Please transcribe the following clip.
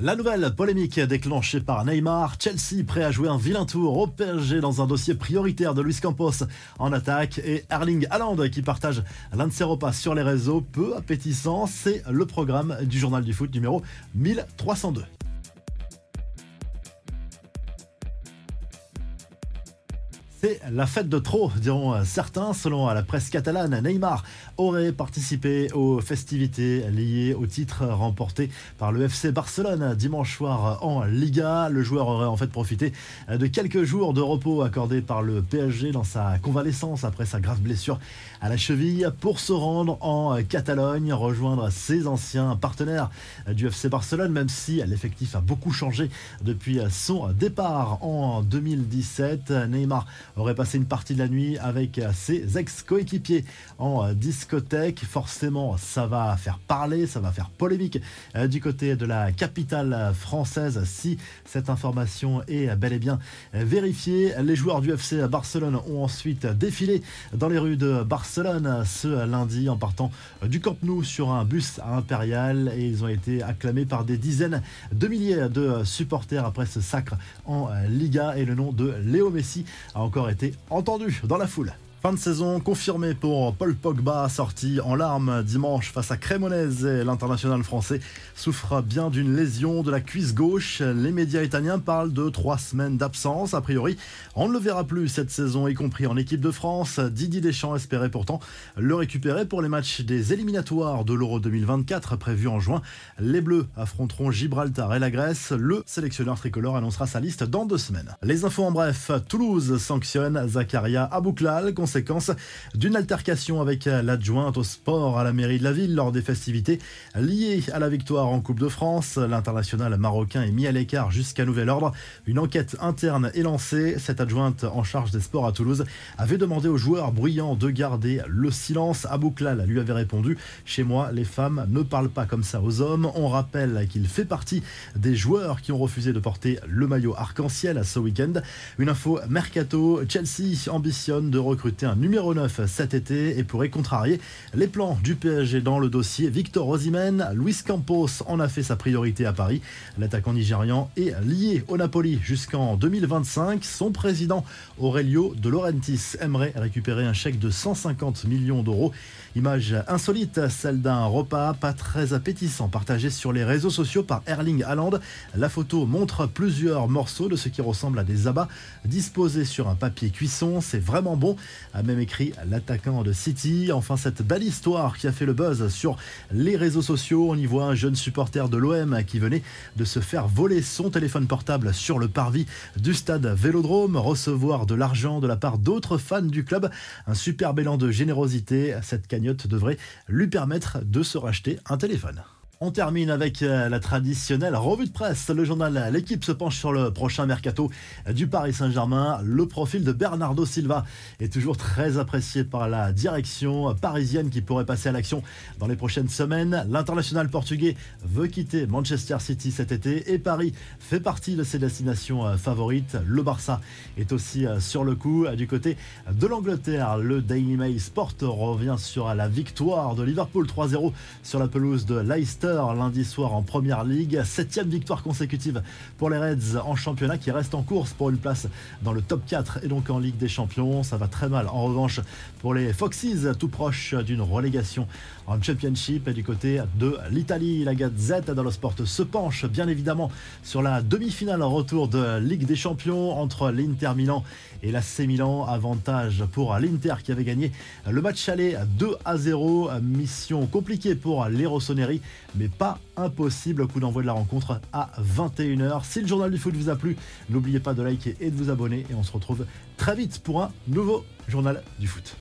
La nouvelle polémique déclenchée par Neymar, Chelsea prêt à jouer un vilain tour au PSG dans un dossier prioritaire de Luis Campos. En attaque et Erling Haaland qui partage l'un de ses repas sur les réseaux. Peu appétissant, c'est le programme du journal du foot numéro 1302. C'est la fête de trop, diront certains. Selon la presse catalane, Neymar aurait participé aux festivités liées au titre remporté par le FC Barcelone dimanche soir en Liga. Le joueur aurait en fait profité de quelques jours de repos accordés par le PSG dans sa convalescence après sa grave blessure à la cheville pour se rendre en Catalogne, rejoindre ses anciens partenaires du FC Barcelone, même si l'effectif a beaucoup changé depuis son départ en 2017. Neymar aurait passé une partie de la nuit avec ses ex-coéquipiers en discothèque. Forcément, ça va faire parler, ça va faire polémique euh, du côté de la capitale française si cette information est bel et bien vérifiée. Les joueurs du FC Barcelone ont ensuite défilé dans les rues de Barcelone ce lundi en partant du Camp Nou sur un bus impérial et ils ont été acclamés par des dizaines de milliers de supporters après ce sacre en Liga et le nom de Léo Messi a encore été entendu dans la foule. Fin de saison confirmée pour Paul Pogba, sorti en larmes dimanche face à Cremonese. L'international français souffre bien d'une lésion de la cuisse gauche. Les médias italiens parlent de trois semaines d'absence. A priori, on ne le verra plus cette saison, y compris en équipe de France. Didier Deschamps espérait pourtant le récupérer pour les matchs des éliminatoires de l'Euro 2024 prévus en juin. Les Bleus affronteront Gibraltar et la Grèce. Le sélectionneur tricolore annoncera sa liste dans deux semaines. Les infos en bref, Toulouse sanctionne Zakaria Abouklal d'une altercation avec l'adjointe au sport à la mairie de la ville lors des festivités liées à la victoire en Coupe de France. L'international marocain est mis à l'écart jusqu'à nouvel ordre. Une enquête interne est lancée. Cette adjointe en charge des sports à Toulouse avait demandé aux joueurs bruyants de garder le silence. Abouklal lui avait répondu Chez moi, les femmes ne parlent pas comme ça aux hommes. On rappelle qu'il fait partie des joueurs qui ont refusé de porter le maillot arc-en-ciel ce week-end. Une info mercato Chelsea ambitionne de recruter numéro 9 cet été et pourrait contrarier les plans du PSG dans le dossier Victor Osimhen. Luis Campos en a fait sa priorité à Paris. L'attaquant nigérian est lié au Napoli jusqu'en 2025. Son président Aurelio De Laurentiis aimerait récupérer un chèque de 150 millions d'euros. Image insolite, celle d'un repas pas très appétissant partagé sur les réseaux sociaux par Erling Haaland. La photo montre plusieurs morceaux de ce qui ressemble à des abats disposés sur un papier cuisson. C'est vraiment bon a même écrit l'attaquant de City. Enfin, cette belle histoire qui a fait le buzz sur les réseaux sociaux. On y voit un jeune supporter de l'OM qui venait de se faire voler son téléphone portable sur le parvis du stade Vélodrome, recevoir de l'argent de la part d'autres fans du club. Un super élan de générosité. Cette cagnotte devrait lui permettre de se racheter un téléphone. On termine avec euh, la traditionnelle revue de presse. Le journal L'équipe se penche sur le prochain mercato du Paris Saint-Germain. Le profil de Bernardo Silva est toujours très apprécié par la direction parisienne qui pourrait passer à l'action dans les prochaines semaines. L'international portugais veut quitter Manchester City cet été et Paris fait partie de ses destinations euh, favorites. Le Barça est aussi euh, sur le coup du côté de l'Angleterre. Le Daily Mail Sport revient sur la victoire de Liverpool 3-0 sur la pelouse de Leicester lundi soir en Première Ligue. Septième victoire consécutive pour les Reds en championnat qui reste en course pour une place dans le top 4 et donc en Ligue des Champions. Ça va très mal en revanche pour les Foxes, tout proche d'une relégation en Championship. Et du côté de l'Italie, la Gazette dans le sport se penche bien évidemment sur la demi-finale en retour de Ligue des Champions entre l'Inter Milan et la C Milan. Avantage pour l'Inter qui avait gagné le match aller 2 à 0. Mission compliquée pour les Rossoneri pas impossible. Coup d'envoi de la rencontre à 21h. Si le journal du foot vous a plu, n'oubliez pas de liker et de vous abonner. Et on se retrouve très vite pour un nouveau journal du foot.